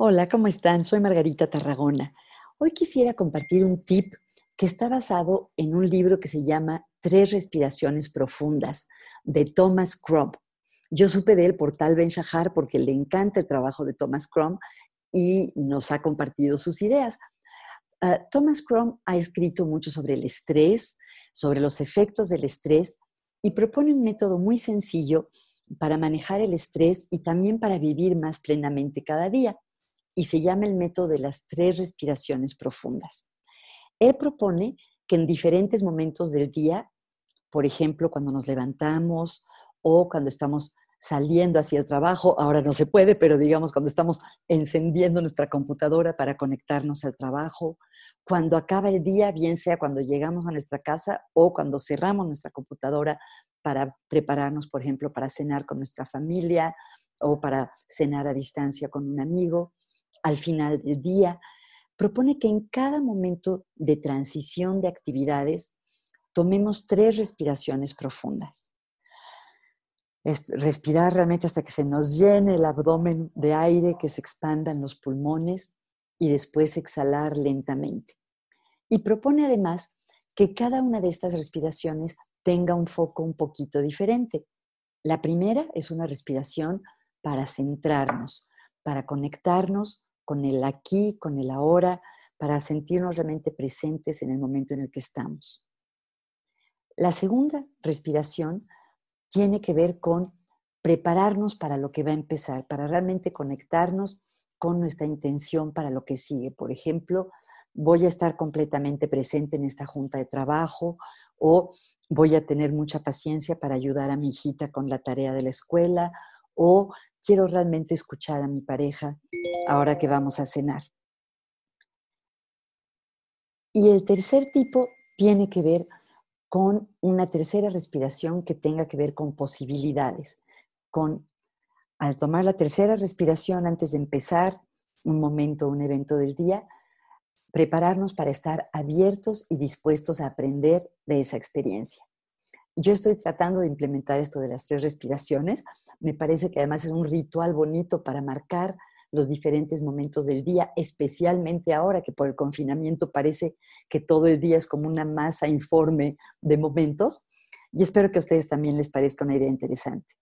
Hola, ¿cómo están? Soy Margarita Tarragona. Hoy quisiera compartir un tip que está basado en un libro que se llama Tres respiraciones profundas de Thomas Crumb. Yo supe de él por Tal Ben Shahar porque le encanta el trabajo de Thomas Crumb y nos ha compartido sus ideas. Ah, Thomas Crumb ha escrito mucho sobre el estrés, sobre los efectos del estrés y propone un método muy sencillo para manejar el estrés y también para vivir más plenamente cada día y se llama el método de las tres respiraciones profundas. Él propone que en diferentes momentos del día, por ejemplo, cuando nos levantamos o cuando estamos saliendo hacia el trabajo, ahora no se puede, pero digamos cuando estamos encendiendo nuestra computadora para conectarnos al trabajo, cuando acaba el día, bien sea cuando llegamos a nuestra casa o cuando cerramos nuestra computadora para prepararnos, por ejemplo, para cenar con nuestra familia o para cenar a distancia con un amigo al final del día, propone que en cada momento de transición de actividades tomemos tres respiraciones profundas. respirar realmente hasta que se nos llene el abdomen de aire, que se expandan los pulmones y después exhalar lentamente. Y propone además que cada una de estas respiraciones tenga un foco un poquito diferente. La primera es una respiración para centrarnos, para conectarnos con el aquí, con el ahora, para sentirnos realmente presentes en el momento en el que estamos. La segunda respiración tiene que ver con prepararnos para lo que va a empezar, para realmente conectarnos con nuestra intención para lo que sigue. Por ejemplo, voy a estar completamente presente en esta junta de trabajo o voy a tener mucha paciencia para ayudar a mi hijita con la tarea de la escuela o quiero realmente escuchar a mi pareja ahora que vamos a cenar. Y el tercer tipo tiene que ver con una tercera respiración que tenga que ver con posibilidades, con al tomar la tercera respiración antes de empezar un momento, un evento del día, prepararnos para estar abiertos y dispuestos a aprender de esa experiencia. Yo estoy tratando de implementar esto de las tres respiraciones. Me parece que además es un ritual bonito para marcar los diferentes momentos del día, especialmente ahora que por el confinamiento parece que todo el día es como una masa informe de momentos. Y espero que a ustedes también les parezca una idea interesante.